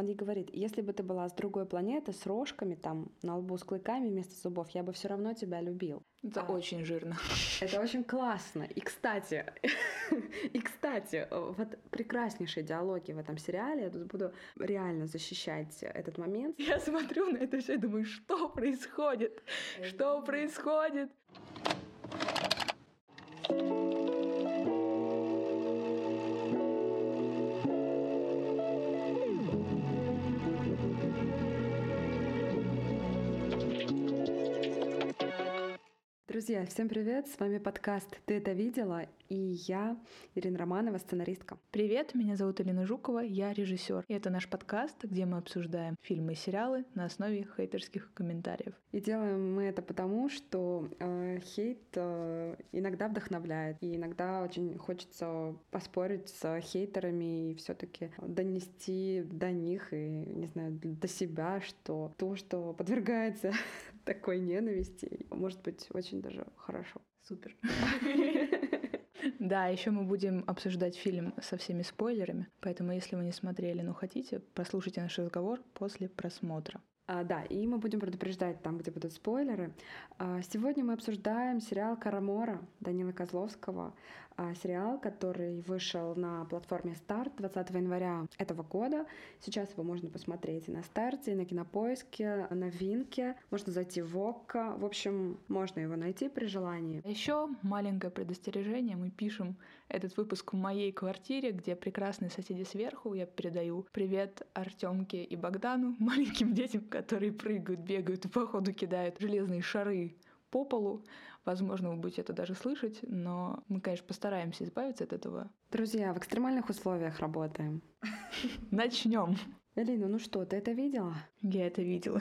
Он ей говорит, если бы ты была с другой планеты, с рожками там, на лбу с клыками вместо зубов, я бы все равно тебя любил. Это а, очень жирно. Это очень классно. И, кстати, и, кстати, вот прекраснейшие диалоги в этом сериале. Я тут буду реально защищать этот момент. Я смотрю на это все и думаю, что происходит? Что происходит? Друзья, всем привет! С вами подкаст «Ты это видела?» и я, Ирина Романова, сценаристка. Привет, меня зовут Элина Жукова, я режиссер. И это наш подкаст, где мы обсуждаем фильмы и сериалы на основе хейтерских комментариев. И делаем мы это потому, что э, хейт э, иногда вдохновляет, и иногда очень хочется поспорить с хейтерами и все таки донести до них и, не знаю, до себя, что то, что подвергается такой ненависти, может быть очень даже хорошо. Супер. Да, еще мы будем обсуждать фильм со всеми спойлерами, поэтому если вы не смотрели, но хотите, прослушайте наш разговор после просмотра. А, да, и мы будем предупреждать там, где будут спойлеры. А, сегодня мы обсуждаем сериал «Карамора» Данила Козловского. А, сериал, который вышел на платформе «Старт» 20 января этого года. Сейчас его можно посмотреть и на «Старте», и на «Кинопоиске», на «Винке». Можно зайти в ОККО. В общем, можно его найти при желании. Еще маленькое предостережение. Мы пишем этот выпуск в моей квартире, где прекрасные соседи сверху. Я передаю привет Артемке и Богдану, маленьким детям, которые прыгают, бегают и походу кидают железные шары по полу. Возможно, вы будете это даже слышать, но мы, конечно, постараемся избавиться от этого. Друзья, в экстремальных условиях работаем. Начнем. Элина, ну что, ты это видела? Я это видела.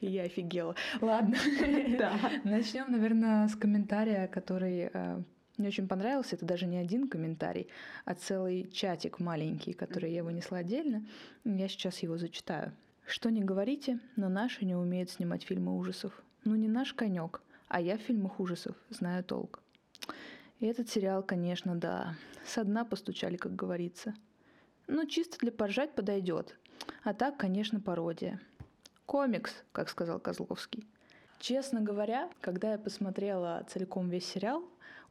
И я офигела. Ладно. Да. Начнем, наверное, с комментария, который э, мне очень понравился. Это даже не один комментарий, а целый чатик маленький, который я вынесла отдельно. Я сейчас его зачитаю. Что не говорите, но наши не умеют снимать фильмы ужасов. Ну не наш конек, а я в фильмах ужасов знаю толк. И этот сериал, конечно, да, со дна постучали, как говорится. Ну, чисто для поржать подойдет. А так, конечно, пародия. Комикс, как сказал Козловский. Честно говоря, когда я посмотрела целиком весь сериал,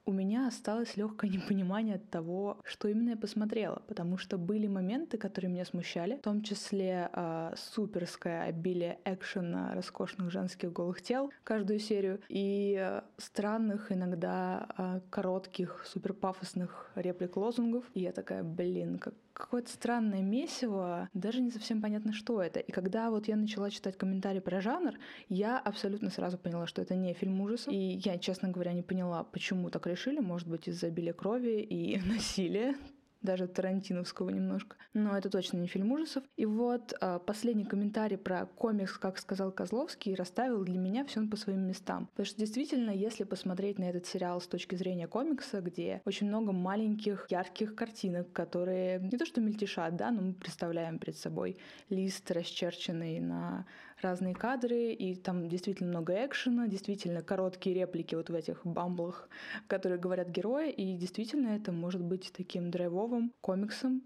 у меня осталось легкое непонимание от того, что именно я посмотрела, потому что были моменты, которые меня смущали, в том числе э, суперское обилие экшена роскошных женских голых тел каждую серию и э, странных иногда э, коротких суперпафосных реплик-лозунгов. И я такая, блин, как какое-то странное месиво, даже не совсем понятно, что это. И когда вот я начала читать комментарии про жанр, я абсолютно сразу поняла, что это не фильм ужасов. И я, честно говоря, не поняла, почему так решили. Может быть, из-за обилия крови и насилия даже тарантиновского немножко. Но это точно не фильм ужасов. И вот э, последний комментарий про комикс, как сказал Козловский, расставил для меня все по своим местам. Потому что действительно, если посмотреть на этот сериал с точки зрения комикса, где очень много маленьких, ярких картинок, которые не то что мельтешат, да, но мы представляем перед собой лист, расчерченный на разные кадры, и там действительно много экшена, действительно короткие реплики вот в этих бамблах, которые говорят герои, и действительно это может быть таким драйвовым комиксом,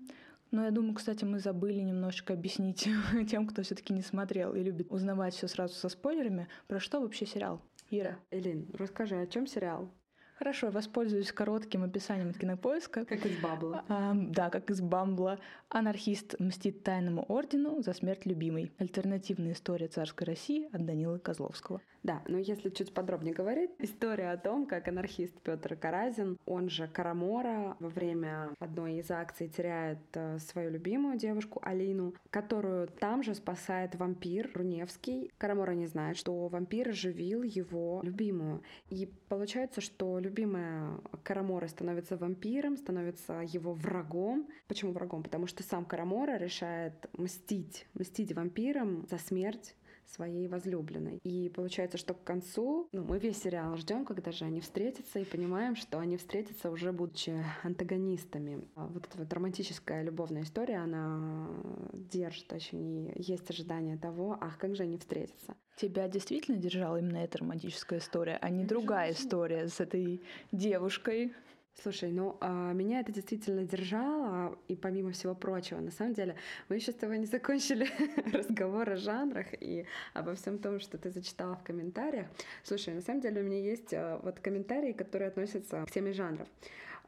но я думаю, кстати, мы забыли немножечко объяснить тем, кто все-таки не смотрел и любит узнавать все сразу со спойлерами, про что вообще сериал. Ира. Элин, расскажи, о чем сериал? Хорошо, я воспользуюсь коротким описанием от кинопоиска. Как из Бабла. А, да, как из Бамбла. Анархист мстит тайному ордену за смерть любимой. Альтернативная история царской России от Данилы Козловского. Да, но если чуть подробнее говорить, история о том, как анархист Петр Каразин, он же Карамора, во время одной из акций теряет э, свою любимую девушку Алину, которую там же спасает вампир Руневский. Карамора не знает, что вампир оживил его любимую. И получается, что любимая Карамора становится вампиром, становится его врагом. Почему врагом? Потому что сам Карамора решает мстить, мстить вампирам за смерть своей возлюбленной. И получается, что к концу, ну, мы весь сериал ждем, когда же они встретятся, и понимаем, что они встретятся уже будучи антагонистами. А вот эта вот романтическая любовная история, она держит очень, и есть ожидание того, ах, как же они встретятся. Тебя действительно держала именно эта романтическая история, а не другая история с этой девушкой? Слушай, ну а, меня это действительно держало и помимо всего прочего, на самом деле, мы еще с тобой не закончили разговор о жанрах и обо всем том, что ты зачитала в комментариях. Слушай, на самом деле у меня есть а, вот комментарии, которые относятся к теме жанров.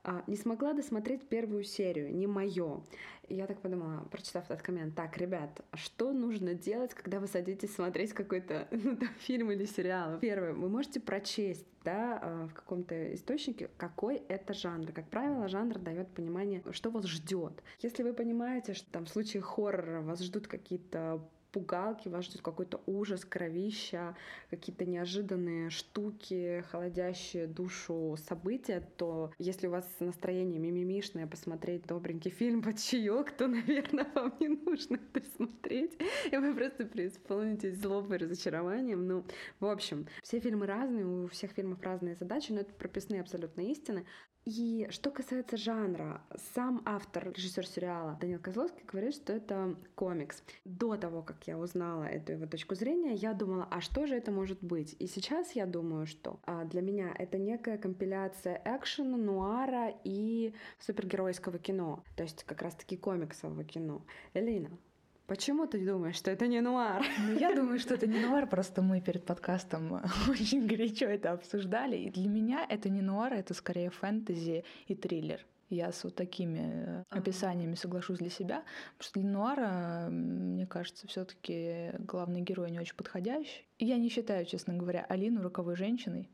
А, не смогла досмотреть первую серию, не мое. И я так подумала, прочитав этот коммент, так, ребят, что нужно делать, когда вы садитесь смотреть какой-то ну, там, фильм или сериал? Первое, вы можете прочесть да, а, в каком-то источнике, какой это жанр. Как правило, жанр дает понимание, что вас ждет. Если вы понимаете, что там в случае хоррора вас ждут какие-то пугалки, вас ждет какой-то ужас, кровища, какие-то неожиданные штуки, холодящие душу события, то если у вас настроение мимимишное посмотреть добренький фильм под чаек, то, наверное, вам не нужно это смотреть, и вы просто преисполнитесь злобой разочарованием. Ну, в общем, все фильмы разные, у всех фильмов разные задачи, но это прописные абсолютно истины. И что касается жанра, сам автор, режиссер сериала Данил Козловский говорит, что это комикс. До того, как я узнала эту его точку зрения, я думала, а что же это может быть? И сейчас я думаю, что а, для меня это некая компиляция экшена, нуара и супергеройского кино, то есть как раз-таки комиксового кино. Элина, Почему ты думаешь, что это не нуар? Ну, я думаю, что это не нуар, просто мы перед подкастом очень горячо это обсуждали. И для меня это не нуар, это скорее фэнтези и триллер. Я с вот такими э, описаниями соглашусь для себя, потому что для нуара, мне кажется, все таки главный герой не очень подходящий. И я не считаю, честно говоря, Алину роковой женщиной.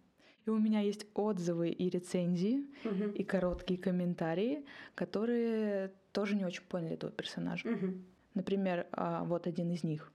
И у меня есть отзывы и рецензии, угу. и короткие комментарии, которые тоже не очень поняли этого персонажа. Угу. Например, а, вот один из них.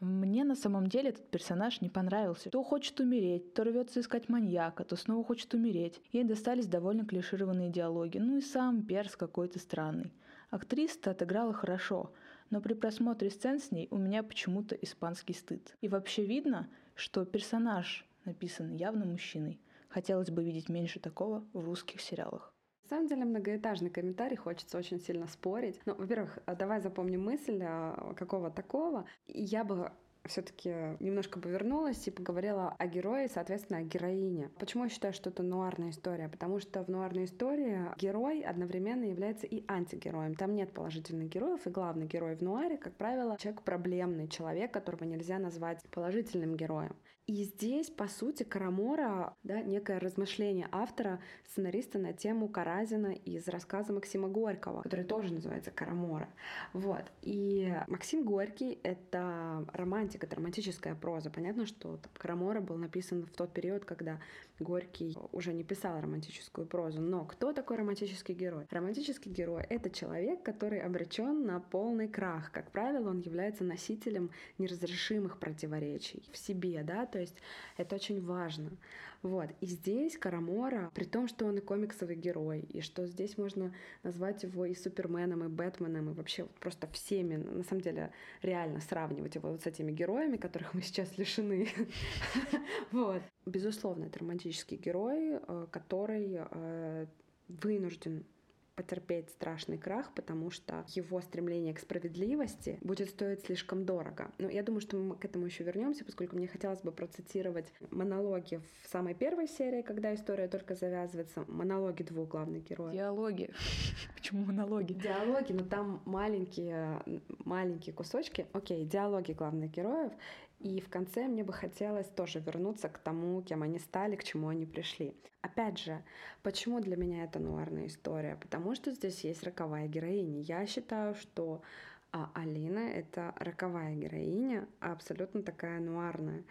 Мне на самом деле этот персонаж не понравился. То хочет умереть, то рвется искать маньяка, то снова хочет умереть. Ей достались довольно клишированные диалоги, ну и сам перс какой-то странный. Актриса отыграла хорошо, но при просмотре сцен с ней у меня почему-то испанский стыд. И вообще видно, что персонаж написан явно мужчиной. Хотелось бы видеть меньше такого в русских сериалах. На самом деле многоэтажный комментарий, хочется очень сильно спорить. Ну, во-первых, а давай запомним мысль а, какого такого. Я бы все-таки немножко повернулась и поговорила о герое, соответственно, о героине. Почему я считаю, что это нуарная история? Потому что в нуарной истории герой одновременно является и антигероем. Там нет положительных героев, и главный герой в нуаре, как правило, человек проблемный, человек, которого нельзя назвать положительным героем. И здесь, по сути, Карамора, да, некое размышление автора, сценариста на тему Каразина из рассказа Максима Горького, который тоже называется Карамора. Вот. И Максим Горький — это романтик, это романтическая проза. Понятно, что там, Карамора был написан в тот период, когда Горький уже не писал романтическую прозу. Но кто такой романтический герой? Романтический герой — это человек, который обречен на полный крах. Как правило, он является носителем неразрешимых противоречий в себе, да, то есть это очень важно. Вот. И здесь Карамора, при том, что он и комиксовый герой, и что здесь можно назвать его и Суперменом, и Бэтменом, и вообще вот просто всеми, на самом деле, реально сравнивать его вот с этими героями, которых мы сейчас лишены. Вот. Безусловно, это романтический герой, э, который э, вынужден потерпеть страшный крах, потому что его стремление к справедливости будет стоить слишком дорого. Но я думаю, что мы к этому еще вернемся, поскольку мне хотелось бы процитировать монологи в самой первой серии, когда история только завязывается, монологи двух главных героев. Диалоги. Почему монологи? Диалоги, но там маленькие, маленькие кусочки. Окей, диалоги главных героев. И в конце мне бы хотелось тоже вернуться к тому, кем они стали, к чему они пришли. Опять же, почему для меня это нуарная история? Потому что здесь есть роковая героиня. Я считаю, что а, Алина — это роковая героиня, абсолютно такая нуарная.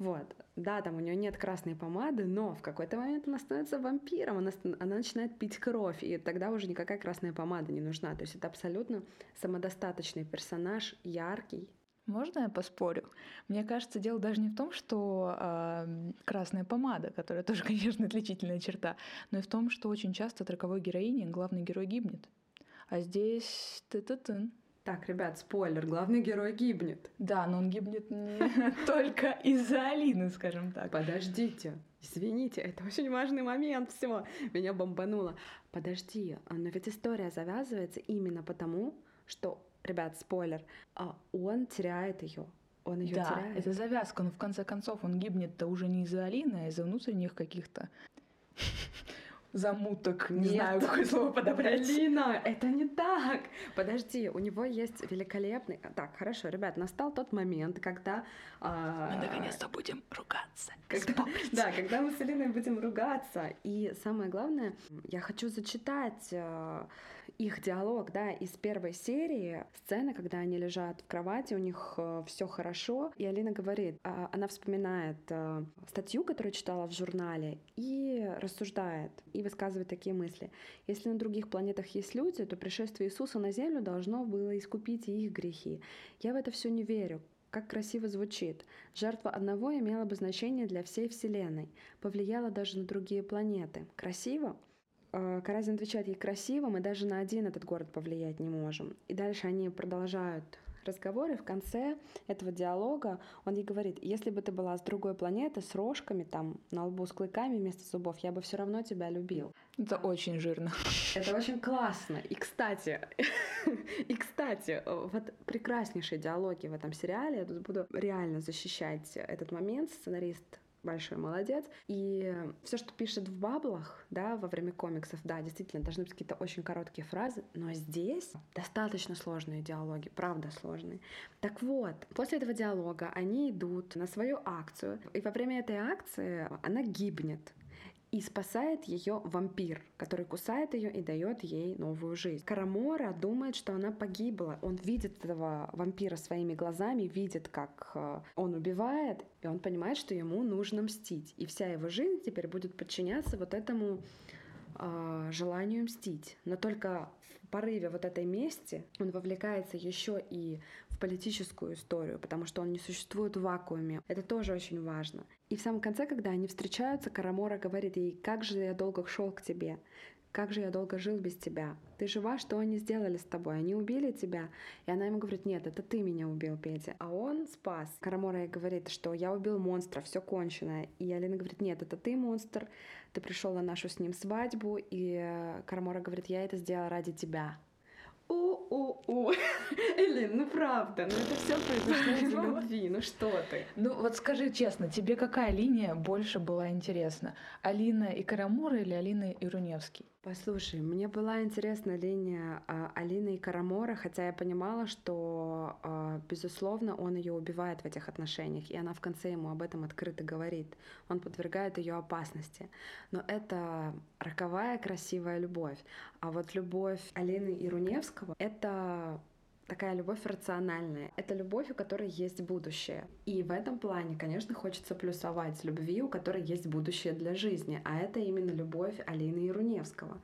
Вот. Да, там у нее нет красной помады, но в какой-то момент она становится вампиром, она, она начинает пить кровь, и тогда уже никакая красная помада не нужна. То есть это абсолютно самодостаточный персонаж, яркий, можно я поспорю? Мне кажется, дело даже не в том, что э, красная помада, которая тоже, конечно, отличительная черта, но и в том, что очень часто от роковой героини главный герой гибнет. А здесь ты ты ты Так, ребят, спойлер, главный герой гибнет. Да, но он гибнет не только из-за Алины, скажем так. Подождите, извините, это очень важный момент, все, меня бомбануло. Подожди, но ведь история завязывается именно потому, что ребят, спойлер, а он теряет ее. Он ее да, теряет. это завязка, но в конце концов он гибнет-то уже не из-за Алины, а из-за внутренних каких-то замуток, не Нет. знаю, какое слово подобрать. Лина, это не так. Подожди, у него есть великолепный... Так, хорошо, ребят, настал тот момент, когда... А... Мы наконец-то будем ругаться. Когда... Да, когда мы с Элиной будем ругаться. И самое главное, я хочу зачитать а, их диалог, да, из первой серии, сцена, когда они лежат в кровати, у них э, все хорошо, и Алина говорит, э, она вспоминает э, статью, которую читала в журнале, и рассуждает, и высказывает такие мысли. Если на других планетах есть люди, то пришествие Иисуса на Землю должно было искупить и их грехи. Я в это все не верю. Как красиво звучит. Жертва одного имела бы значение для всей Вселенной, повлияла даже на другие планеты. Красиво? Э, Каразин отвечает ей красиво, мы даже на один этот город повлиять не можем. И дальше они продолжают разговоры. В конце этого диалога он ей говорит, если бы ты была с другой планеты, с рожками, там, на лбу с клыками вместо зубов, я бы все равно тебя любил. Это очень жирно. Это очень классно. И, кстати, и, кстати, вот прекраснейшие диалоги в этом сериале. Я тут буду реально защищать этот момент. Сценарист большой молодец. И все, что пишет в баблах, да, во время комиксов, да, действительно, должны быть какие-то очень короткие фразы, но здесь достаточно сложные диалоги, правда сложные. Так вот, после этого диалога они идут на свою акцию, и во время этой акции она гибнет и спасает ее вампир, который кусает ее и дает ей новую жизнь. Карамора думает, что она погибла. Он видит этого вампира своими глазами, видит, как э, он убивает, и он понимает, что ему нужно мстить. И вся его жизнь теперь будет подчиняться вот этому э, желанию мстить. Но только в порыве вот этой мести он вовлекается еще и политическую историю, потому что он не существует в вакууме. Это тоже очень важно. И в самом конце, когда они встречаются, Карамора говорит ей, как же я долго шел к тебе, как же я долго жил без тебя? Ты жива? Что они сделали с тобой? Они убили тебя? И она ему говорит, нет, это ты меня убил, Петя. А он спас. Карамора ей говорит, что я убил монстра, все кончено. И Алина говорит, нет, это ты монстр, ты пришел на нашу с ним свадьбу. И Карамора говорит, я это сделала ради тебя у-у-у. Элин, ну правда, ну это все произошло из любви, ну что ты? Ну вот скажи честно, тебе какая линия больше была интересна? Алина и Карамура или Алина и Руневский? Послушай, мне была интересна линия а, Алины и Карамора, хотя я понимала, что, а, безусловно, он ее убивает в этих отношениях, и она в конце ему об этом открыто говорит. Он подвергает ее опасности. Но это роковая красивая любовь. А вот любовь Алины и Руневского — это такая любовь рациональная. Это любовь, у которой есть будущее. И в этом плане, конечно, хочется плюсовать любви, у которой есть будущее для жизни. А это именно любовь Алины Яруневского.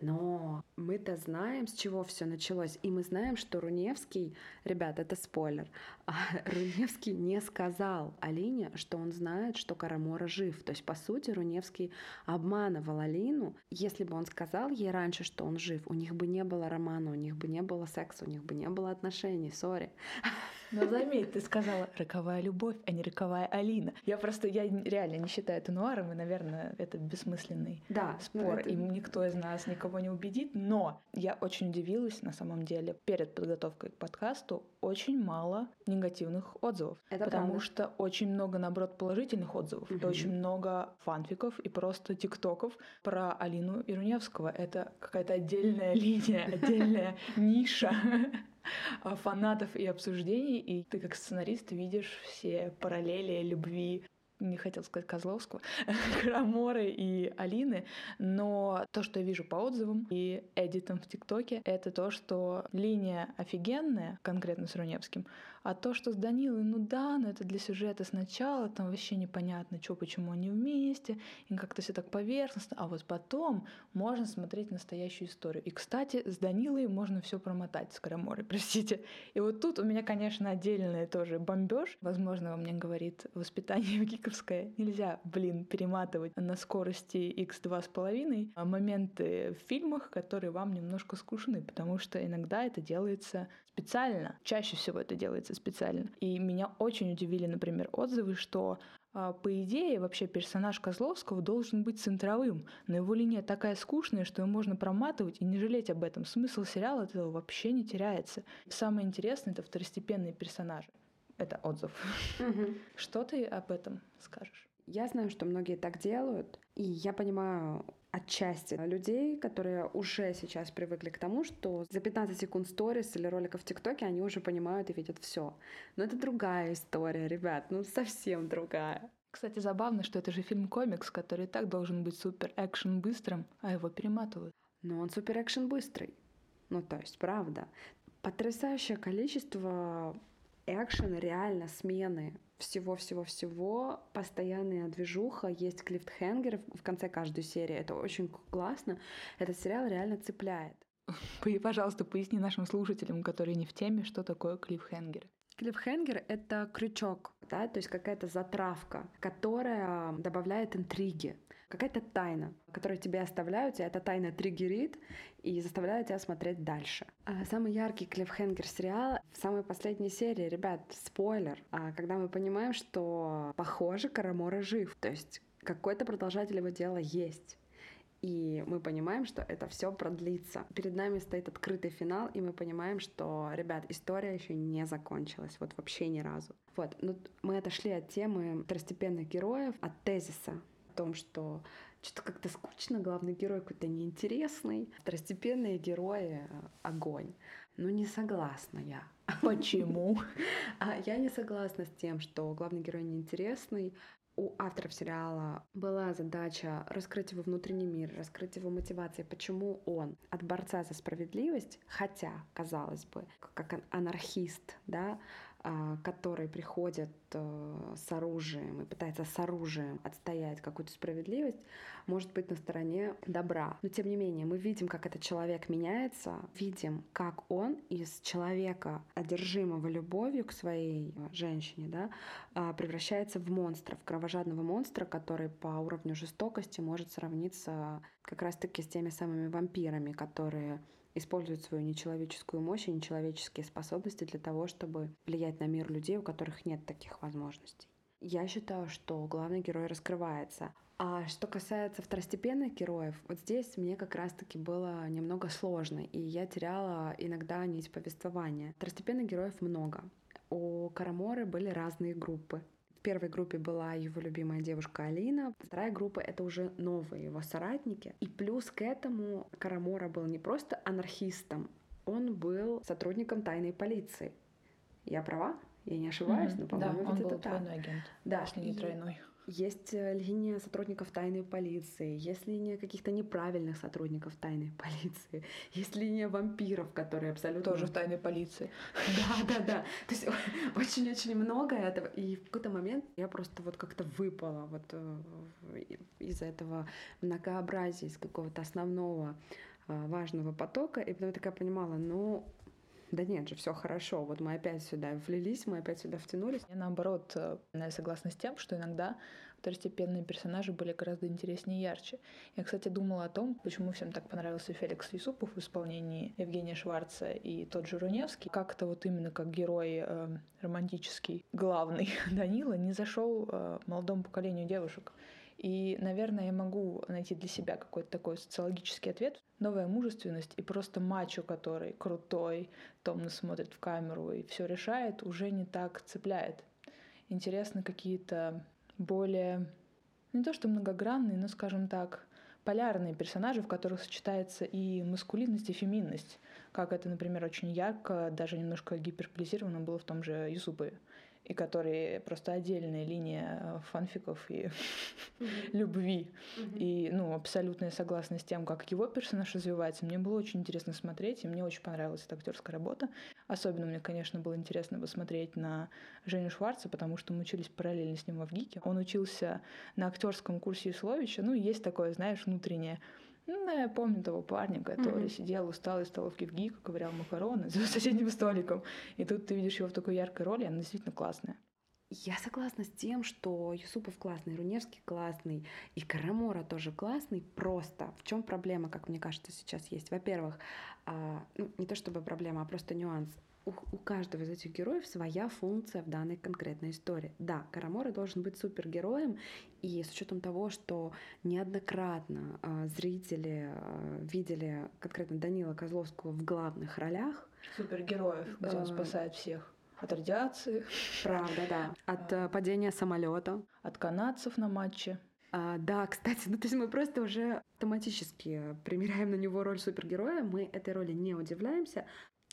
Но мы-то знаем, с чего все началось, и мы знаем, что Руневский, ребят, это спойлер, а Руневский не сказал Алине, что он знает, что Карамора жив. То есть, по сути, Руневский обманывал Алину. Если бы он сказал ей раньше, что он жив, у них бы не было романа, у них бы не было секса, у них бы не было отношений, сори. Но заметь, ты сказала роковая любовь, а не роковая Алина. Я просто, я реально не считаю это нуаром, и, наверное, это бессмысленный да, ну спор, это... и никто из нас никого не убедит. Но я очень удивилась, на самом деле, перед подготовкой к подкасту, очень мало негативных отзывов. Это потому правда. что очень много, наоборот, положительных отзывов. Угу. И очень много фанфиков и просто тиктоков про Алину Ируневского. Это какая-то отдельная линия, отдельная ниша фанатов и обсуждений, и ты как сценарист видишь все параллели любви не хотел сказать Козловского, Краморы и Алины, но то, что я вижу по отзывам и эдитам в ТикТоке, это то, что линия офигенная, конкретно с Руневским, а то, что с Данилой, ну да, но это для сюжета сначала, там вообще непонятно, что, почему они вместе, и как-то все так поверхностно, а вот потом можно смотреть настоящую историю. И, кстати, с Данилой можно все промотать с Караморой, простите. И вот тут у меня, конечно, отдельный тоже бомбеж. Возможно, во мне говорит воспитание гиковское. Нельзя, блин, перематывать на скорости x2,5 а моменты в фильмах, которые вам немножко скучны, потому что иногда это делается специально. Чаще всего это делается специально. И меня очень удивили, например, отзывы, что а, по идее, вообще персонаж Козловского должен быть центровым, но его линия такая скучная, что ее можно проматывать и не жалеть об этом. Смысл сериала от этого вообще не теряется. Самое интересное — это второстепенные персонажи. Это отзыв. Что ты об этом скажешь? Я знаю, что многие так делают, и я понимаю отчасти людей, которые уже сейчас привыкли к тому, что за 15 секунд сторис или роликов в ТикТоке они уже понимают и видят все. Но это другая история, ребят, ну совсем другая. Кстати, забавно, что это же фильм-комикс, который и так должен быть супер-экшен быстрым, а его перематывают. Но он супер-экшен быстрый. Ну, то есть, правда. Потрясающее количество экшена, реально смены всего-всего-всего, постоянная движуха, есть клифтхенгеры в конце каждой серии. Это очень классно. Этот сериал реально цепляет. Пожалуйста, поясни нашим слушателям, которые не в теме, что такое клиффхенгеры. Клиффхенгер — это крючок, да, то есть какая-то затравка, которая добавляет интриги, какая-то тайна, которую тебе оставляют, и эта тайна триггерит и заставляет тебя смотреть дальше. А самый яркий клиффхенгер сериала в самой последней серии, ребят, спойлер, а когда мы понимаем, что, похоже, Карамора жив, то есть какой-то продолжатель его дела есть. И мы понимаем, что это все продлится. Перед нами стоит открытый финал, и мы понимаем, что, ребят, история еще не закончилась, вот вообще ни разу. Вот, ну, мы отошли от темы второстепенных героев, от тезиса том, что что-то как-то скучно, главный герой какой-то неинтересный, второстепенные герои — огонь. Ну, не согласна я. Почему? А я не согласна с тем, что главный герой неинтересный у авторов сериала была задача раскрыть его внутренний мир, раскрыть его мотивации, почему он от борца за справедливость, хотя, казалось бы, как анархист, да, а, который приходит э, с оружием и пытается с оружием отстоять какую-то справедливость, может быть на стороне добра. Но тем не менее, мы видим, как этот человек меняется, видим, как он из человека, одержимого любовью к своей женщине, да, а, превращается в монстра, в кровожадного монстра, который по уровню жестокости может сравниться как раз-таки с теми самыми вампирами, которые используют свою нечеловеческую мощь и нечеловеческие способности для того, чтобы влиять на мир людей, у которых нет таких возможностей. Я считаю, что главный герой раскрывается. А что касается второстепенных героев, вот здесь мне как раз-таки было немного сложно, и я теряла иногда нить повествования. Второстепенных героев много. У Караморы были разные группы. В первой группе была его любимая девушка Алина, вторая группа — это уже новые его соратники. И плюс к этому Карамора был не просто анархистом, он был сотрудником тайной полиции. Я права? Я не ошибаюсь, mm-hmm. но, по-моему, да, он был это двойной так. агент, да, если не тройной. Есть э, линия сотрудников тайной полиции, есть линия каких-то неправильных сотрудников тайной полиции, есть линия вампиров, которые абсолютно... Тоже в тайной полиции. Да, да, да. То есть очень-очень много этого. И в какой-то момент я просто вот как-то выпала вот э, из этого многообразия, из какого-то основного э, важного потока, и потом я такая понимала, ну, да нет же, все хорошо, вот мы опять сюда влились, мы опять сюда втянулись. Я наоборот, э, я согласна с тем, что иногда второстепенные персонажи были гораздо интереснее и ярче. Я, кстати, думала о том, почему всем так понравился Феликс Юсупов в исполнении Евгения Шварца и тот же Руневский. Как-то вот именно как герой э, романтический, главный Данила, не зашел э, молодому поколению девушек. И, наверное, я могу найти для себя какой-то такой социологический ответ. Новая мужественность и просто мачо, который крутой, томно смотрит в камеру и все решает, уже не так цепляет. Интересны какие-то более, не то что многогранные, но, скажем так, полярные персонажи, в которых сочетается и маскулинность, и феминность. Как это, например, очень ярко, даже немножко гиперполизировано было в том же Юсупе и которые просто отдельная линия фанфиков и любви. И, ну, абсолютно я согласна с тем, как его персонаж развивается. Мне было очень интересно смотреть, и мне очень понравилась эта актерская работа. Особенно мне, конечно, было интересно посмотреть на Женю Шварца, потому что мы учились параллельно с ним в ГИКе. Он учился на актерском курсе Исловича. Ну, есть такое, знаешь, внутреннее ну, я помню того парня, который mm-hmm. сидел усталый из столовки в ГИК, ковырял макароны за соседним столиком. И тут ты видишь его в такой яркой роли, она действительно классная. Я согласна с тем, что Юсупов классный, Руневский классный, и Карамора тоже классный. Просто в чем проблема, как мне кажется, сейчас есть? Во-первых, а, ну, не то чтобы проблема, а просто нюанс у, у каждого из этих героев своя функция в данной конкретной истории. Да, Карамора должен быть супергероем, и с учетом того, что неоднократно э, зрители э, видели конкретно Данила Козловского в главных ролях. Супергероев, где он спасает всех. От радиации. Правда, да. От э, падения самолета. От канадцев на матче. А, да, кстати, ну то есть мы просто уже автоматически примеряем на него роль супергероя, мы этой роли не удивляемся.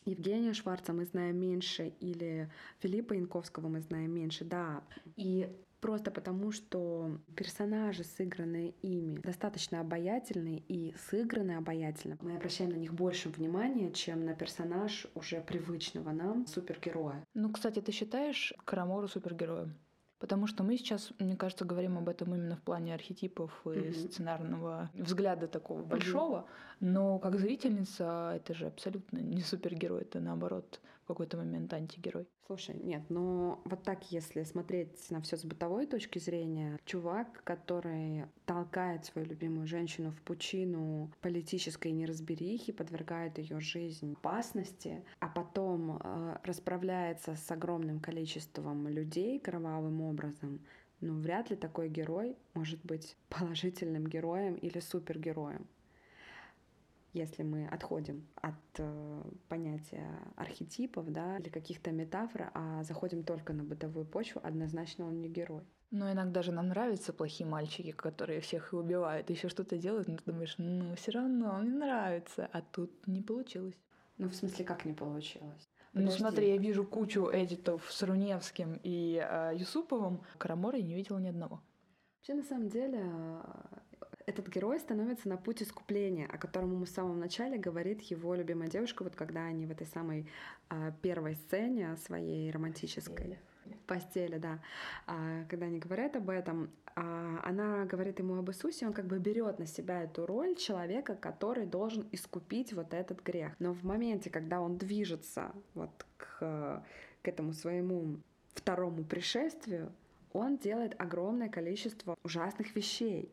Евгения Шварца мы знаем меньше, или Филиппа Янковского мы знаем меньше, да. И просто потому, что персонажи, сыгранные ими, достаточно обаятельные и сыграны обаятельно. Мы обращаем на них больше внимания, чем на персонаж уже привычного нам супергероя. Ну, кстати, ты считаешь Карамору супергероем? Потому что мы сейчас, мне кажется, говорим об этом именно в плане архетипов и mm-hmm. сценарного взгляда такого mm-hmm. большого. Но как зрительница это же абсолютно не супергерой, это наоборот какой-то момент антигерой. Слушай, нет, но вот так, если смотреть на все с бытовой точки зрения, чувак, который толкает свою любимую женщину в пучину политической неразберихи, подвергает ее жизнь опасности, а потом э, расправляется с огромным количеством людей кровавым образом, ну, вряд ли такой герой может быть положительным героем или супергероем если мы отходим от э, понятия архетипов да, или каких-то метафор, а заходим только на бытовую почву, однозначно он не герой. Но иногда же нам нравятся плохие мальчики, которые всех и убивают, еще что-то делают, но ты думаешь, ну все равно он мне нравится, а тут не получилось. Ну, в смысле, как не получилось? Ну, Подожди. Ну, смотри, я вижу кучу эдитов с Руневским и э, Юсуповым. Карамора я не видела ни одного. Вообще, на самом деле, этот герой становится на путь искупления, о котором ему в самом начале говорит его любимая девушка, вот когда они в этой самой а, первой сцене своей романтической. В постели, да, а, когда они говорят об этом, а, она говорит ему об Иисусе, он как бы берет на себя эту роль человека, который должен искупить вот этот грех. Но в моменте, когда он движется вот к, к этому своему второму пришествию, он делает огромное количество ужасных вещей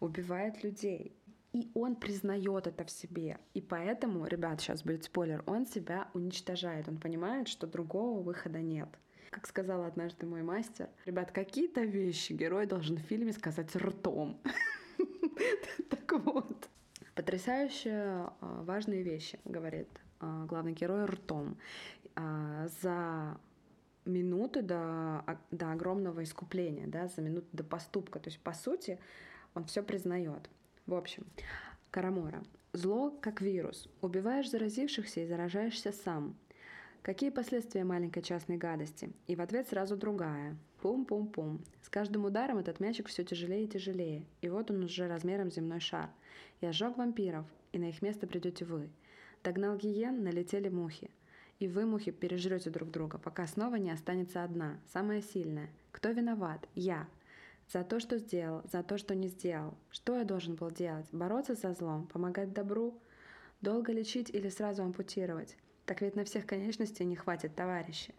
убивает людей. И он признает это в себе. И поэтому, ребят, сейчас будет спойлер, он себя уничтожает. Он понимает, что другого выхода нет. Как сказал однажды мой мастер, ребят, какие-то вещи герой должен в фильме сказать ртом. Так вот. Потрясающе а, важные вещи, говорит а, главный герой ртом. А, за минуты до, до огромного искупления, да, за минуту до поступка. То есть, по сути, он все признает. В общем, Карамора. Зло как вирус. Убиваешь заразившихся и заражаешься сам. Какие последствия маленькой частной гадости? И в ответ сразу другая. Пум-пум-пум. С каждым ударом этот мячик все тяжелее и тяжелее. И вот он уже размером земной шар. Я сжег вампиров, и на их место придете вы. Догнал гиен, налетели мухи. И вы, мухи, пережрете друг друга, пока снова не останется одна, самая сильная. Кто виноват? Я. За то, что сделал, за то, что не сделал. Что я должен был делать? Бороться со злом? Помогать добру? Долго лечить или сразу ампутировать? Так ведь на всех конечностей не хватит, товарищи.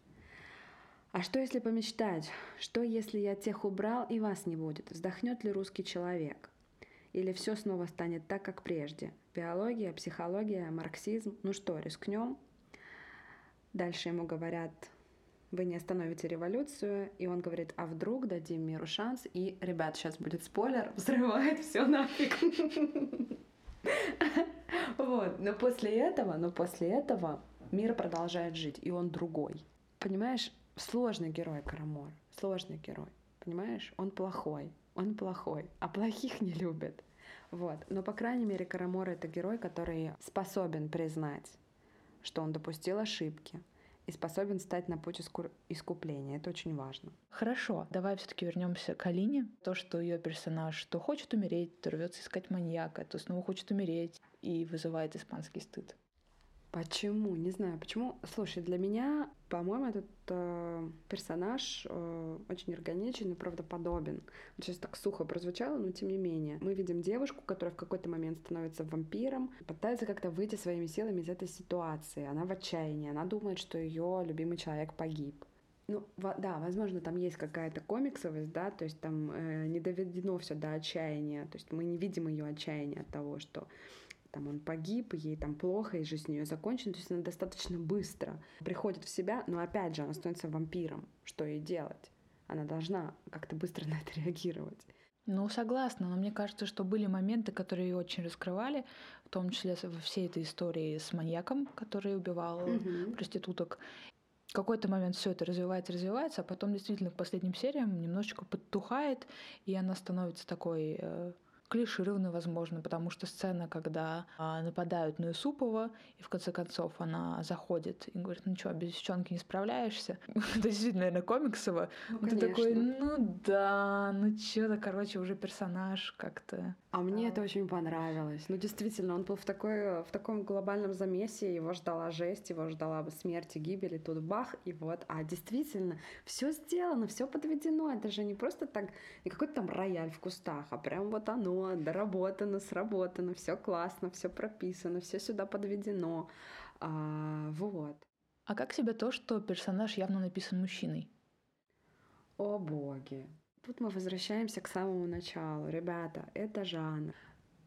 А что если помечтать? Что если я тех убрал и вас не будет? Вздохнет ли русский человек? Или все снова станет так, как прежде? Биология, психология, марксизм? Ну что, рискнем? Дальше ему говорят, вы не остановите революцию. И он говорит, а вдруг дадим миру шанс? И, ребят, сейчас будет спойлер, взрывает все нафиг. Вот, но после этого, но после этого мир продолжает жить, и он другой. Понимаешь, сложный герой Карамор, сложный герой. Понимаешь, он плохой, он плохой, а плохих не любят. Вот. Но, по крайней мере, Карамор — это герой, который способен признать, что он допустил ошибки, и способен стать на путь искупления. Это очень важно. Хорошо, давай все-таки вернемся к Алине. То, что ее персонаж то хочет умереть, то рвется искать маньяка, то снова хочет умереть и вызывает испанский стыд. Почему? Не знаю, почему. Слушай, для меня, по-моему, этот э, персонаж э, очень органичен и правдоподобен. Сейчас так сухо прозвучало, но тем не менее. Мы видим девушку, которая в какой-то момент становится вампиром, пытается как-то выйти своими силами из этой ситуации. Она в отчаянии, она думает, что ее любимый человек погиб. Ну, да, возможно, там есть какая-то комиксовость, да, то есть там э, не доведено все до отчаяния, то есть мы не видим ее отчаяния от того, что там он погиб, ей там плохо, и жизнь у нее закончена, то есть она достаточно быстро приходит в себя, но опять же она становится вампиром. Что ей делать? Она должна как-то быстро на это реагировать. Ну, согласна, но мне кажется, что были моменты, которые ее очень раскрывали, в том числе во всей этой истории с маньяком, который убивал угу. проституток. В какой-то момент все это развивается, развивается, а потом действительно к последним сериям немножечко подтухает, и она становится такой э, клишированной, возможно, потому что сцена, когда а, нападают на Юсупова, и в конце концов она заходит и говорит, ну что, без девчонки не справляешься? Это действительно, наверное, комиксово. Ну, Ты такой, ну да, ну что-то, короче, уже персонаж как-то. А мне это очень понравилось. Ну, действительно, он был в, такой, в таком глобальном замесе, его ждала жесть, его ждала смерть и гибель, и тут бах, и вот. А действительно, все сделано, все подведено. Это же не просто так, не какой-то там рояль в кустах, а прям вот оно, доработано, сработано, все классно, все прописано, все сюда подведено. А, вот. А как себе то, что персонаж явно написан мужчиной? О боги. Тут мы возвращаемся к самому началу. Ребята, это жанр.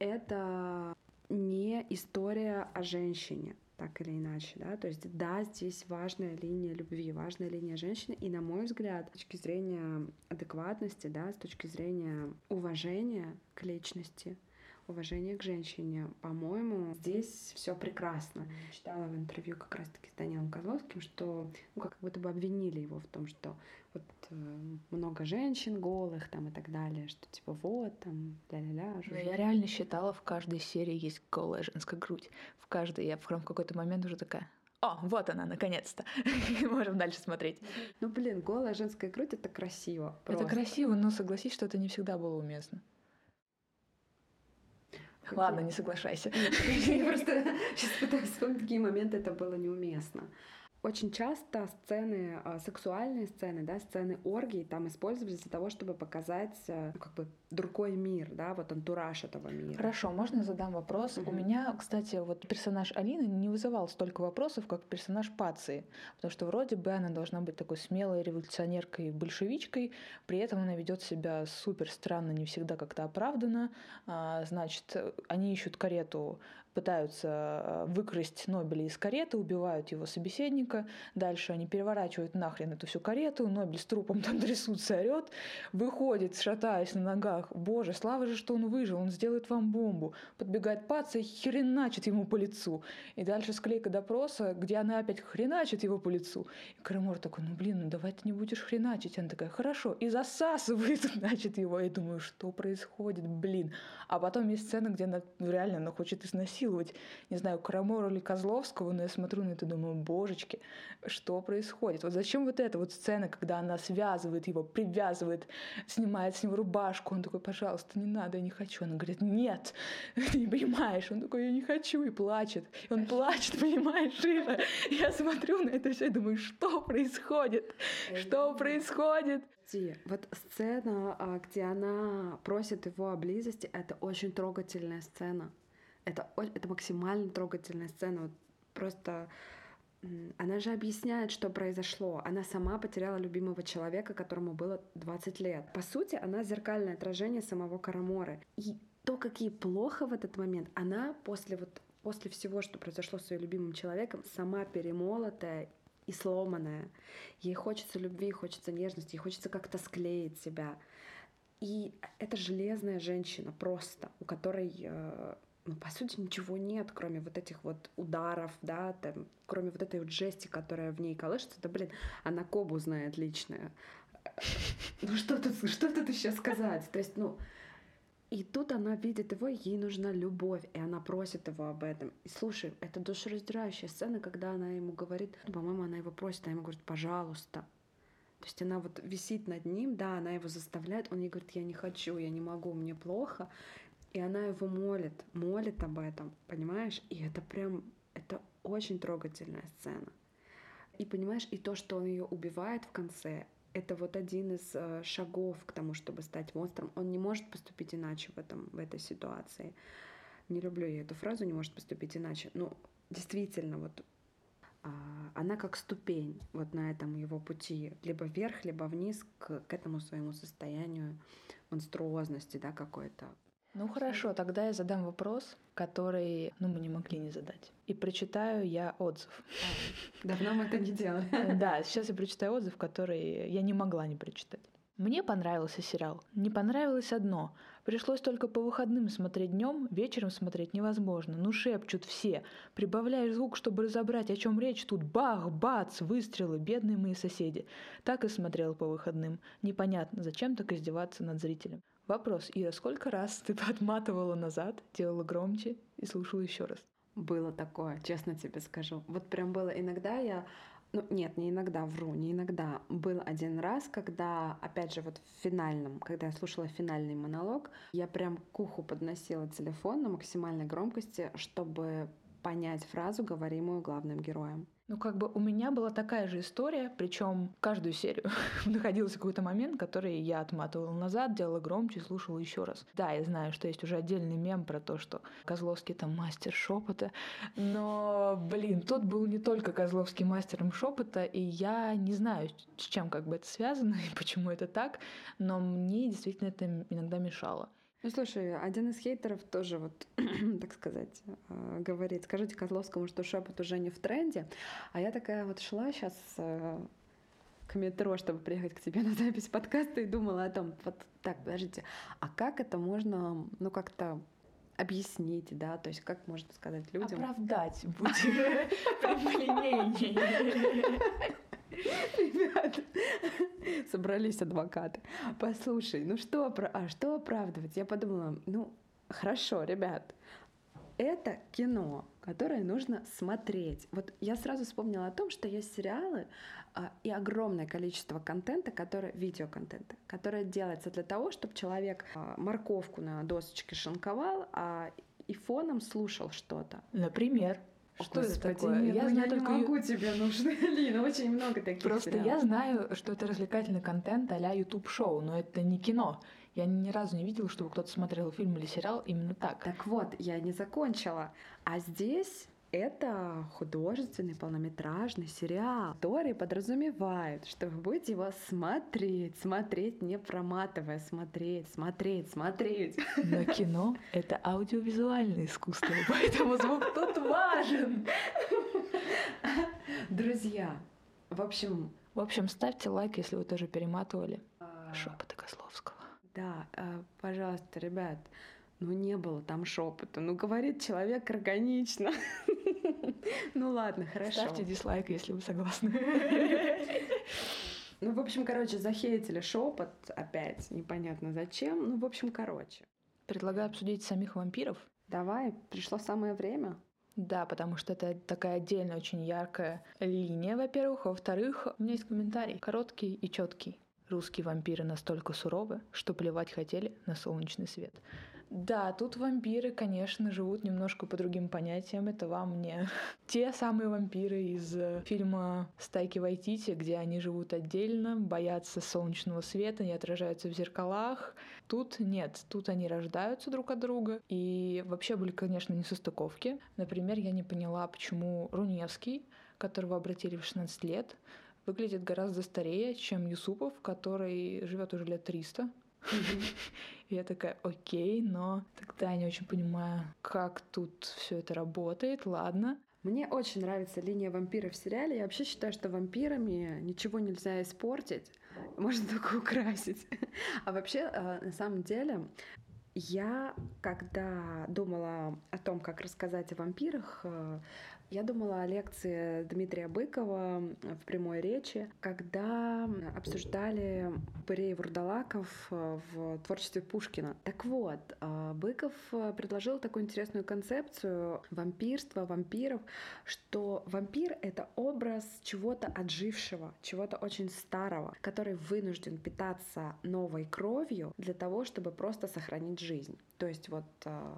Это не история о женщине, так или иначе, да, то есть да, здесь важная линия любви, важная линия женщины, и на мой взгляд, с точки зрения адекватности, да, с точки зрения уважения к личности, уважения к женщине. По-моему, здесь все прекрасно. Читала в интервью как раз-таки с Данилом Козловским, что ну, как будто бы обвинили его в том, что вот э, много женщин голых там и так далее, что типа вот там ля-ля-ля. Но я реально считала, в каждой серии есть голая женская грудь. В каждой я в какой-то момент уже такая, о, вот она, наконец-то. Можем дальше смотреть. Ну, блин, голая женская грудь — это красиво. Просто. Это красиво, но согласись, что это не всегда было уместно. Ладно, не соглашайся. Я просто сейчас пытаюсь вспомнить, какие моменты это было неуместно. Очень часто сцены, а, сексуальные сцены, да, сцены оргии там использовались для того, чтобы показать э, ну, как бы другой мир, да, вот антураж этого мира. Хорошо, можно задам вопрос? Угу. У меня, кстати, вот персонаж Алины не вызывал столько вопросов, как персонаж Пации, потому что вроде бы она должна быть такой смелой революционеркой, большевичкой, при этом она ведет себя супер странно, не всегда как-то оправданно. А, значит, они ищут карету пытаются э, выкрасть Нобеля из кареты, убивают его собеседника. Дальше они переворачивают нахрен эту всю карету. Нобель с трупом там трясутся, орет. Выходит, шатаясь на ногах. Боже, слава же, что он выжил, он сделает вам бомбу. Подбегает паца и хреначит ему по лицу. И дальше склейка допроса, где она опять хреначит его по лицу. И Карамор такой, ну блин, ну давай ты не будешь хреначить. Она такая, хорошо. И засасывает, значит, его. Я думаю, что происходит, блин. А потом есть сцена, где она реально она хочет изнасиловать насиловать, не знаю, Крамору или Козловского, но я смотрю на это и думаю, божечки, что происходит? Вот зачем вот эта вот сцена, когда она связывает его, привязывает, снимает с него рубашку, он такой, пожалуйста, не надо, я не хочу. Она говорит, нет, ты не понимаешь. Он такой, я не хочу, и плачет. И он плачет, понимаешь, Ира? Я смотрю на это все и думаю, что происходит? Что происходит? Вот сцена, а, где она просит его о близости, это очень трогательная сцена. Это, это максимально трогательная сцена. Вот просто она же объясняет, что произошло. Она сама потеряла любимого человека, которому было 20 лет. По сути, она зеркальное отражение самого Караморы. И то, как ей плохо в этот момент, она после вот после всего, что произошло с ее любимым человеком, сама перемолотая и сломанная. Ей хочется любви, хочется нежности, ей хочется как-то склеить себя. И это железная женщина просто, у которой э, ну, по сути, ничего нет, кроме вот этих вот ударов, да, там, кроме вот этой вот жести, которая в ней колышется, да, блин, она Кобу знает лично. Ну, что тут, что тут еще сказать? То есть, ну, и тут она видит его, ей нужна любовь, и она просит его об этом. И слушай, это душераздирающая сцена, когда она ему говорит, ну, по-моему, она его просит, она ему говорит, пожалуйста. То есть она вот висит над ним, да, она его заставляет, он ей говорит, я не хочу, я не могу, мне плохо. И она его молит, молит об этом, понимаешь? И это прям, это очень трогательная сцена. И понимаешь, и то, что он ее убивает в конце, это вот один из э, шагов к тому, чтобы стать монстром. Он не может поступить иначе в, этом, в этой ситуации. Не люблю я эту фразу, не может поступить иначе. Но действительно, вот а, она как ступень вот на этом его пути, либо вверх, либо вниз к, к этому своему состоянию монструозности, да, какой-то. Ну хорошо, тогда я задам вопрос, который ну, мы не могли не задать. И прочитаю я отзыв. Давно мы это не делали. Да, сейчас я прочитаю отзыв, который я не могла не прочитать. Мне понравился сериал. Не понравилось одно. Пришлось только по выходным смотреть днем, вечером смотреть невозможно. Ну шепчут все. Прибавляешь звук, чтобы разобрать, о чем речь. Тут бах, бац, выстрелы, бедные мои соседи. Так и смотрел по выходным. Непонятно, зачем так издеваться над зрителем. Вопрос, Ира, сколько раз ты отматывала назад, делала громче и слушала еще раз? Было такое, честно тебе скажу. Вот прям было иногда я ну, нет, не иногда, вру, не иногда. Был один раз, когда, опять же, вот в финальном, когда я слушала финальный монолог, я прям к уху подносила телефон на максимальной громкости, чтобы понять фразу, говоримую главным героем. Ну, как бы у меня была такая же история, причем каждую серию находился какой-то момент, который я отматывала назад, делала громче, слушала еще раз. Да, я знаю, что есть уже отдельный мем про то, что Козловский там мастер шепота, но, блин, тот был не только Козловский мастером шепота, и я не знаю, с чем как бы это связано и почему это так, но мне действительно это иногда мешало. Ну, слушай, один из хейтеров тоже вот, так сказать, э, говорит, скажите Козловскому, что шепот уже не в тренде. А я такая вот шла сейчас э, к метро, чтобы приехать к тебе на запись подкаста и думала о том, вот так, подождите, а как это можно, ну, как-то объяснить, да, то есть как можно сказать людям... Оправдать, будь прямолинейнее. Ребята, собрались адвокаты. Послушай, ну что, а что оправдывать? Я подумала, ну хорошо, ребят, это кино, которое нужно смотреть. Вот я сразу вспомнила о том, что есть сериалы а, и огромное количество контента, который, видеоконтента, которое делается для того, чтобы человек а, морковку на досочке шинковал, а и фоном слушал что-то. Например. Что Господи, это такое? Нет, я ну, знаю я только... не могу тебе нужны, Лина, очень много таких Просто сериалов. я знаю, что это развлекательный контент а-ля YouTube-шоу, но это не кино. Я ни разу не видела, чтобы кто-то смотрел фильм или сериал именно так. Так вот, я не закончила. А здесь это художественный полнометражный сериал, который подразумевает, что вы будете его смотреть, смотреть, не проматывая, смотреть, смотреть, смотреть. Но кино — это аудиовизуальное искусство, поэтому звук тут важен. Друзья, в общем... В общем, ставьте лайк, если вы тоже перематывали а, шепоты Козловского. Да, а, пожалуйста, ребят, ну не было там шепота. Ну говорит человек органично. Ну ладно, хорошо. Ставьте дизлайк, если вы согласны. Ну, в общем, короче, захейтили шепот опять, непонятно зачем. Ну, в общем, короче. Предлагаю обсудить самих вампиров. Давай, пришло самое время. Да, потому что это такая отдельная, очень яркая линия, во-первых. Во-вторых, у меня есть комментарий, короткий и четкий. Русские вампиры настолько суровы, что плевать хотели на солнечный свет. Да, тут вампиры, конечно, живут немножко по другим понятиям. Это вам не те самые вампиры из э, фильма «Стайки Вайтити», где они живут отдельно, боятся солнечного света, не отражаются в зеркалах. Тут нет, тут они рождаются друг от друга. И вообще были, конечно, несостыковки. Например, я не поняла, почему Руневский, которого обратили в 16 лет, выглядит гораздо старее, чем Юсупов, который живет уже лет 300. И я такая, окей, но тогда я не очень понимаю, как тут все это работает, ладно. Мне очень нравится линия вампиров в сериале. Я вообще считаю, что вампирами ничего нельзя испортить, можно только украсить. А вообще, э, на самом деле, я, когда думала о том, как рассказать о вампирах, э, я думала о лекции Дмитрия Быкова в прямой речи, когда обсуждали Пырей Вурдалаков э, в творчестве Пушкина. Так вот, э, Быков предложил такую интересную концепцию вампирства, вампиров, что вампир — это образ чего-то отжившего, чего-то очень старого, который вынужден питаться новой кровью для того, чтобы просто сохранить жизнь. То есть вот э,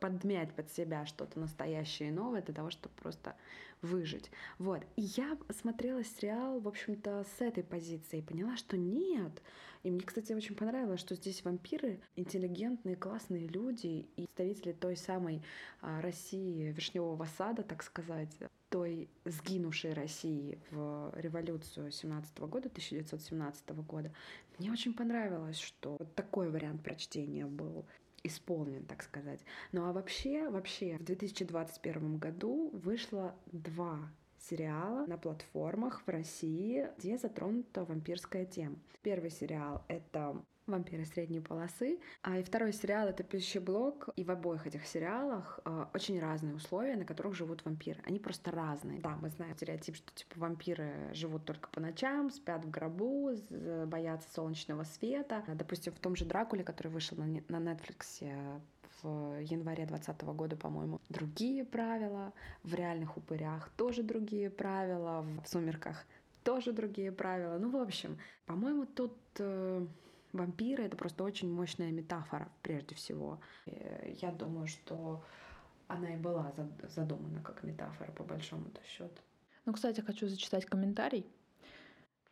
подмять под себя что-то настоящее и новое для того, чтобы просто выжить. Вот. И я смотрела сериал, в общем-то, с этой позиции и поняла, что нет. И мне, кстати, очень понравилось, что здесь вампиры интеллигентные, классные люди и представители той самой а, России вишневого сада, так сказать, той сгинувшей России в революцию 17 года, 1917 года. Мне очень понравилось, что вот такой вариант прочтения был исполнен, так сказать. Ну а вообще, вообще в 2021 году вышло два сериала на платформах в России, где затронута вампирская тема. Первый сериал — это «Вампиры средней полосы». А и второй сериал — это «Пищеблок». И в обоих этих сериалах э, очень разные условия, на которых живут вампиры. Они просто разные. Да, мы знаем стереотип, что типа вампиры живут только по ночам, спят в гробу, боятся солнечного света. Допустим, в том же «Дракуле», который вышел на, на Netflix в январе 2020 года, по-моему, другие правила, в реальных упырях тоже другие правила, в сумерках тоже другие правила. Ну, в общем, по-моему, тут э, вампиры это просто очень мощная метафора, прежде всего. И я думаю, что она и была задумана как метафора, по большому-то счету. Ну, кстати, хочу зачитать комментарий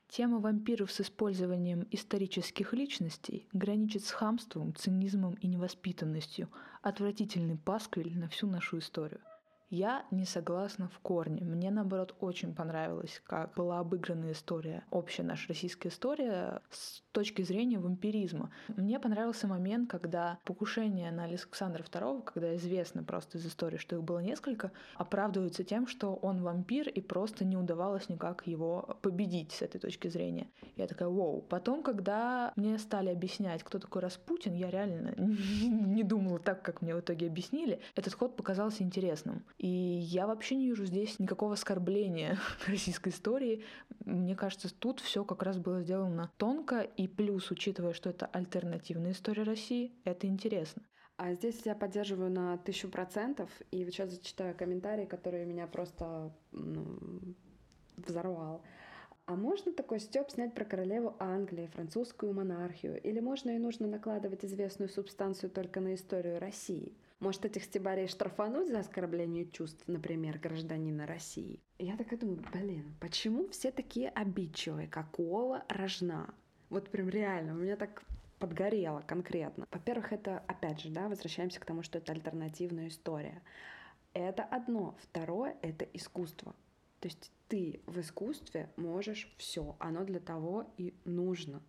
Тема вампиров с использованием исторических личностей граничит с хамством, цинизмом и невоспитанностью, отвратительный пасквиль на всю нашу историю – я не согласна в корне. Мне, наоборот, очень понравилось, как была обыграна история, общая наша российская история с точки зрения вампиризма. Мне понравился момент, когда покушение на Александра II, когда известно просто из истории, что их было несколько, оправдываются тем, что он вампир и просто не удавалось никак его победить с этой точки зрения. Я такая, вау. Потом, когда мне стали объяснять, кто такой Распутин, я реально не думала так, как мне в итоге объяснили. Этот ход показался интересным. И я вообще не вижу здесь никакого оскорбления российской истории. Мне кажется, тут все как раз было сделано тонко, и плюс, учитывая, что это альтернативная история России, это интересно. А здесь я поддерживаю на тысячу процентов, и сейчас зачитаю комментарий, который меня просто ну, взорвал. А можно такой стёб снять про королеву Англии, французскую монархию? Или можно и нужно накладывать известную субстанцию только на историю России? Может, этих стебарей штрафануть за оскорбление чувств, например, гражданина России? Я так и думаю, блин, почему все такие обидчивые? Какого рожна? Вот прям реально, у меня так подгорело конкретно. Во-первых, это, опять же, да, возвращаемся к тому, что это альтернативная история. Это одно. Второе — это искусство. То есть ты в искусстве можешь все. Оно для того и нужно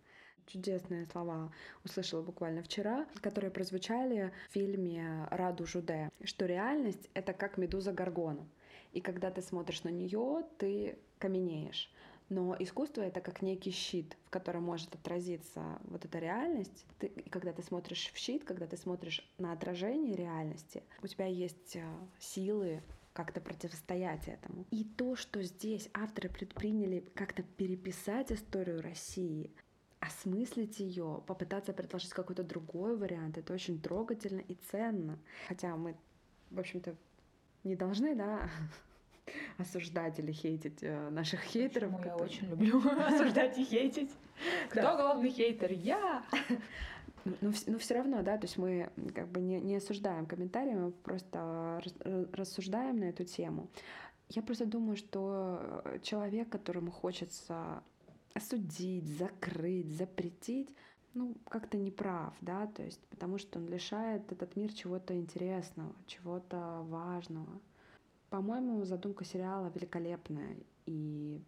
чудесные слова услышала буквально вчера, которые прозвучали в фильме «Раду Жуде», что реальность — это как медуза Гаргона. И когда ты смотришь на нее, ты каменеешь. Но искусство это как некий щит, в котором может отразиться вот эта реальность. Ты, и когда ты смотришь в щит, когда ты смотришь на отражение реальности, у тебя есть э, силы как-то противостоять этому. И то, что здесь авторы предприняли как-то переписать историю России, осмыслить ее, попытаться предложить какой-то другой вариант. Это очень трогательно и ценно. Хотя мы, в общем-то, не должны, да, осуждать или хейтить э, наших хейтеров. Почему которые... Я очень люблю осуждать и хейтить. Кто главный хейтер? Я! Но, но все равно, да, то есть мы как бы не, не осуждаем комментарии, мы просто рассуждаем на эту тему. Я просто думаю, что э, человек, которому хочется осудить, закрыть, запретить, ну, как-то не прав, да, то есть потому что он лишает этот мир чего-то интересного, чего-то важного. По-моему, задумка сериала великолепная, и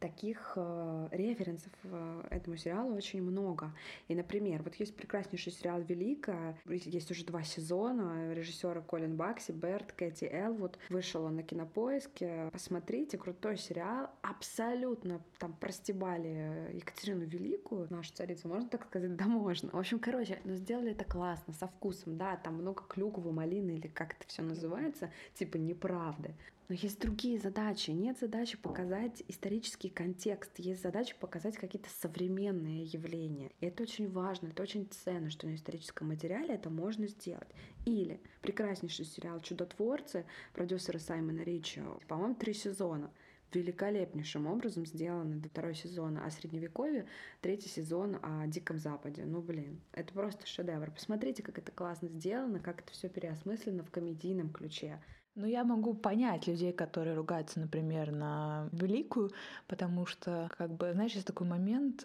таких э, референсов э, этому сериалу очень много. И, например, вот есть прекраснейший сериал «Великая», есть уже два сезона, режиссера Колин Бакси, Берт, Кэти Элвуд. Вышел он на Кинопоиске. Посмотрите, крутой сериал. Абсолютно там простебали Екатерину Великую, нашу царицу, можно так сказать? Да, можно. В общем, короче, но сделали это классно, со вкусом, да, там много клюквы, малины или как это все называется, типа неправды. Но есть другие задачи. Нет задачи показать исторический контекст, есть задача показать какие-то современные явления. И это очень важно, это очень ценно, что на историческом материале это можно сделать. Или прекраснейший сериал «Чудотворцы» продюсера Саймона Ричи, по-моему, три сезона великолепнейшим образом сделаны до второй сезона о Средневековье, третий сезон о Диком Западе. Ну, блин, это просто шедевр. Посмотрите, как это классно сделано, как это все переосмыслено в комедийном ключе. Ну, я могу понять людей, которые ругаются, например, на великую, потому что, как бы, знаешь, есть такой момент,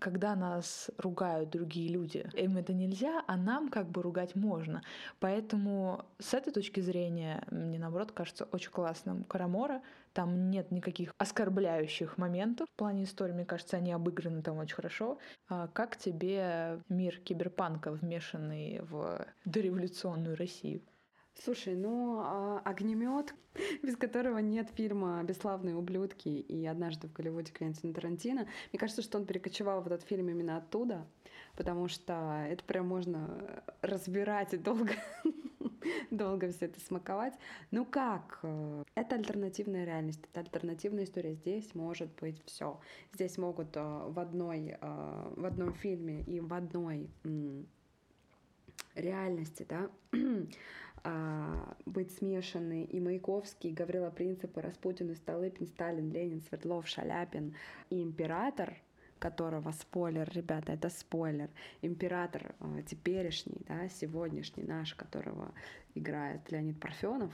когда нас ругают другие люди, им это нельзя, а нам как бы ругать можно. Поэтому с этой точки зрения мне наоборот кажется очень классным Карамора. Там нет никаких оскорбляющих моментов. В плане истории, мне кажется, они обыграны там очень хорошо. А как тебе мир киберпанка, вмешанный в дореволюционную Россию? Слушай, ну а, огнемет, без которого нет фильма «Бесславные ублюдки» и «Однажды в Голливуде» Квентина Тарантино, мне кажется, что он перекочевал в этот фильм именно оттуда, потому что это прям можно разбирать и долго, долго все это смаковать. Ну как? Это альтернативная реальность, это альтернативная история. Здесь может быть все. Здесь могут э, в одной, э, в одном фильме и в одной реальности, да, а, быть смешаны и Маяковский, и Гаврила Принцип, и Распутин, и Столыпин, Сталин, Ленин, Свердлов, Шаляпин и император, которого спойлер, ребята, это спойлер, император э, теперешний, да, сегодняшний наш, которого играет Леонид Парфенов,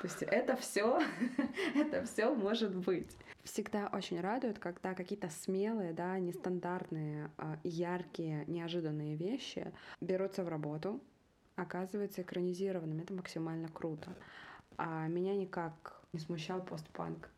то есть это все, это все может быть. Всегда очень радует, когда какие-то смелые, да, нестандартные, а, яркие, неожиданные вещи берутся в работу, оказываются экранизированными. Это максимально круто. А меня никак не смущал постпанк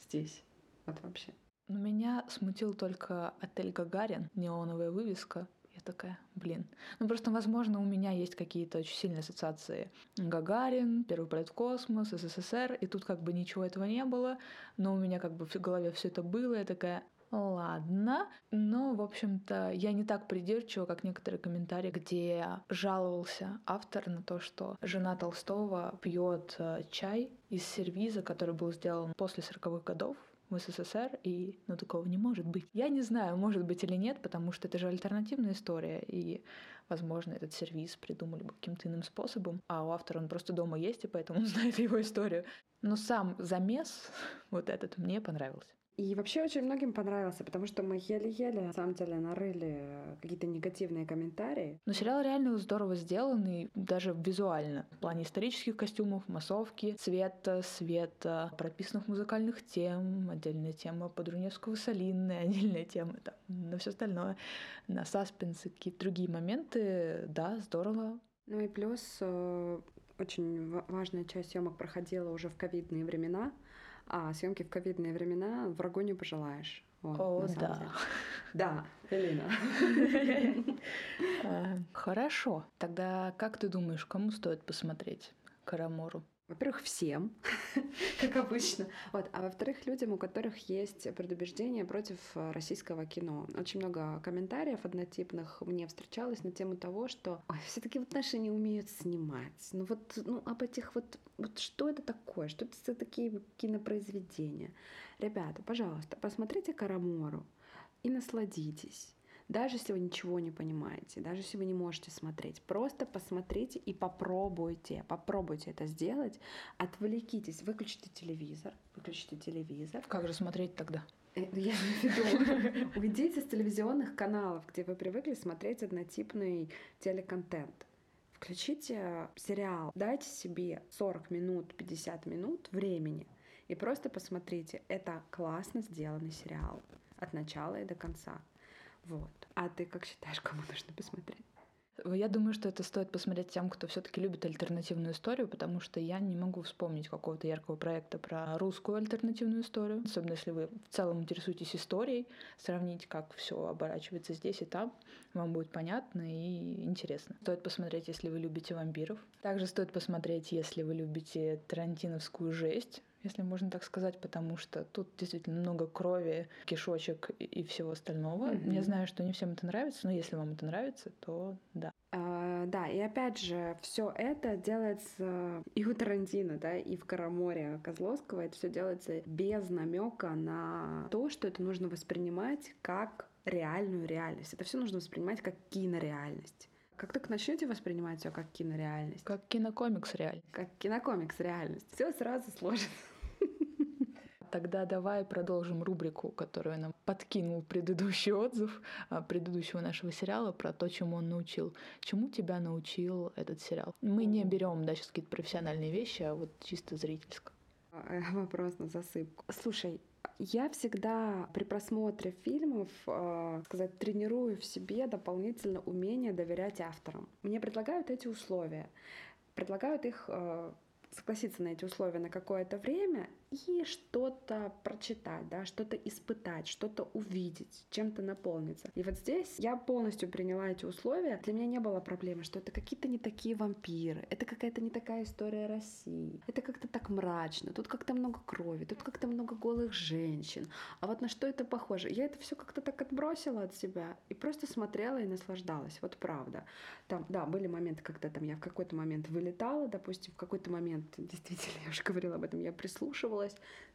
здесь. Вот вообще. Но меня смутил только отель Гагарин, неоновая вывеска. Я такая, блин. Ну просто, возможно, у меня есть какие-то очень сильные ассоциации. Гагарин, первый полет в космос, СССР, и тут как бы ничего этого не было, но у меня как бы в голове все это было, я такая, Ладно, но, в общем-то, я не так придирчива, как некоторые комментарии, где жаловался автор на то, что жена Толстого пьет э, чай из сервиза, который был сделан после 40-х годов, в СССР, и ну такого не может быть. Я не знаю, может быть или нет, потому что это же альтернативная история, и, возможно, этот сервис придумали бы каким-то иным способом, а у автора он просто дома есть, и поэтому он знает его историю. Но сам замес вот этот мне понравился. И вообще очень многим понравился, потому что мы еле-еле, на самом деле, нарыли какие-то негативные комментарии. Но сериал реально здорово сделан, и даже визуально. В плане исторических костюмов, массовки, цвета, света, прописанных музыкальных тем, отдельная тема Подруневского с отдельная тема там, на все остальное, на саспенсы, какие-то другие моменты. Да, здорово. Ну и плюс э, очень важная часть съемок проходила уже в ковидные времена, а съемки в ковидные времена врагу не пожелаешь. Вот, О, да. Деле. Да, Элина. А, хорошо. Тогда как ты думаешь, кому стоит посмотреть Карамору? Во-первых, всем, как обычно. Вот. А во-вторых, людям, у которых есть предубеждения против э, российского кино. Очень много комментариев однотипных мне встречалось на тему того, что все-таки вот наши не умеют снимать. Ну вот ну, об этих вот, вот что это такое, что это за такие кинопроизведения. Ребята, пожалуйста, посмотрите Карамору и насладитесь. Даже если вы ничего не понимаете, даже если вы не можете смотреть, просто посмотрите и попробуйте, попробуйте это сделать, отвлекитесь, выключите телевизор, выключите телевизор. Как же смотреть тогда? Э, ну, я имею в виду, уйдите с телевизионных каналов, где вы привыкли смотреть однотипный телеконтент. Включите сериал, дайте себе 40 минут, 50 минут времени и просто посмотрите. Это классно сделанный сериал от начала и до конца. Вот. А ты как считаешь, кому нужно посмотреть? Я думаю, что это стоит посмотреть тем, кто все-таки любит альтернативную историю, потому что я не могу вспомнить какого-то яркого проекта про русскую альтернативную историю. Особенно если вы в целом интересуетесь историей, сравнить, как все оборачивается здесь и там, вам будет понятно и интересно. Стоит посмотреть, если вы любите вампиров. Также стоит посмотреть, если вы любите тарантиновскую жесть если можно так сказать, потому что тут действительно много крови, кишочек и, всего остального. Mm-hmm. Я знаю, что не всем это нравится, но если вам это нравится, то да. А, да, и опять же, все это делается и у Тарантино, да, и в Караморе Козловского. Это все делается без намека на то, что это нужно воспринимать как реальную реальность. Это все нужно воспринимать как кинореальность. Как только начнете воспринимать все как кинореальность. Как кинокомикс реальность. Как кинокомикс реальность. Все сразу сложится. Тогда давай продолжим рубрику, которую нам подкинул предыдущий отзыв а, предыдущего нашего сериала про то, чему он научил. Чему тебя научил этот сериал? Мы не берем, да, сейчас какие-то профессиональные вещи, а вот чисто зрительско. Э, вопрос на засыпку. Слушай, я всегда при просмотре фильмов, э, сказать, тренирую в себе дополнительно умение доверять авторам. Мне предлагают эти условия, предлагают их э, согласиться на эти условия на какое-то время, и что-то прочитать, да, что-то испытать, что-то увидеть, чем-то наполниться. И вот здесь я полностью приняла эти условия. Для меня не было проблемы, что это какие-то не такие вампиры, это какая-то не такая история России, это как-то так мрачно, тут как-то много крови, тут как-то много голых женщин. А вот на что это похоже? Я это все как-то так отбросила от себя и просто смотрела и наслаждалась. Вот правда. Там, да, были моменты, когда там я в какой-то момент вылетала, допустим, в какой-то момент, действительно, я уже говорила об этом, я прислушивалась.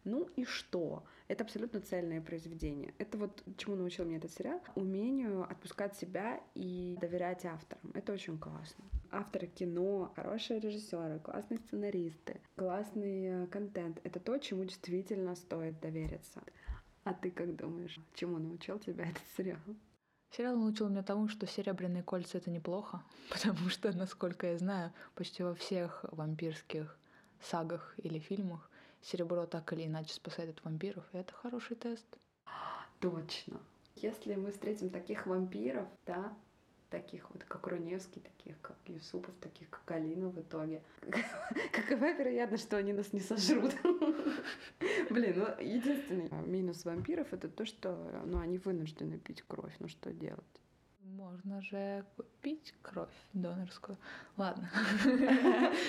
Ну и что? Это абсолютно цельное произведение. Это вот чему научил меня этот сериал. Умению отпускать себя и доверять авторам. Это очень классно. Авторы кино, хорошие режиссеры, классные сценаристы, классный э, контент. Это то, чему действительно стоит довериться. А ты как думаешь, чему научил тебя этот сериал? Сериал научил меня тому, что серебряные кольца это неплохо, потому что, насколько я знаю, почти во всех вампирских сагах или фильмах серебро так или иначе спасает от вампиров, и это хороший тест. Точно. Если мы встретим таких вампиров, да, таких вот, как Руневский, таких, как Юсупов, таких, как Алина в итоге. Какова вероятность, что они нас не сожрут? Блин, ну, единственный минус вампиров — это то, что ну, они вынуждены пить кровь. Ну, что делать? Можно же купить кровь донорскую. Ладно.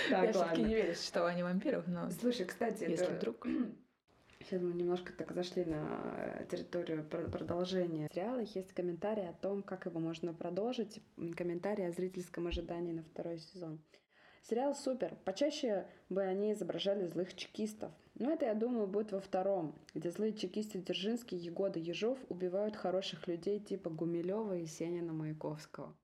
Я все-таки не верю в существование вампиров, но... Слушай, кстати, если вдруг... Сейчас мы немножко так зашли на территорию продолжения сериала. Есть комментарий о том, как его можно продолжить. Комментарий о зрительском ожидании на второй сезон. Сериал супер. Почаще бы они изображали злых чекистов. Но это, я думаю, будет во втором, где злые чекисты Дзержинский, Егода, Ежов убивают хороших людей типа Гумилева и Сенина Маяковского.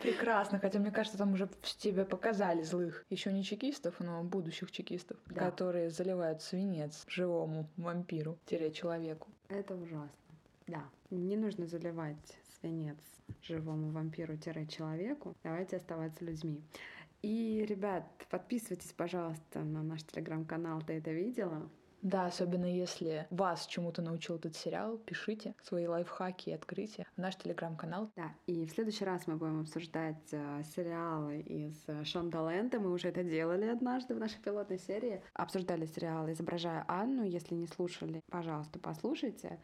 Прекрасно, хотя мне кажется, там уже тебе показали злых, еще не чекистов, но будущих чекистов, да. которые заливают свинец живому вампиру-человеку. Это ужасно. Да, не нужно заливать свинец живому вампиру-человеку. Давайте оставаться людьми. И, ребят, подписывайтесь, пожалуйста, на наш телеграм-канал «Ты это видела?». Да, особенно если вас чему-то научил этот сериал, пишите свои лайфхаки и открытия в наш телеграм-канал. Да, и в следующий раз мы будем обсуждать э, сериалы из Шондаленда. Мы уже это делали однажды в нашей пилотной серии. Обсуждали сериал «Изображая Анну». Если не слушали, пожалуйста, послушайте.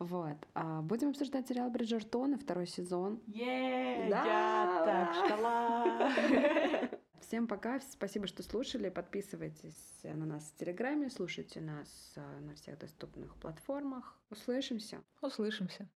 Вот. А будем обсуждать сериал Бриджертона, второй сезон. Yeah, да! Я так ждала! Всем пока, спасибо, что слушали. Подписывайтесь на нас в Телеграме, слушайте нас э, на всех доступных платформах. Услышимся. Услышимся.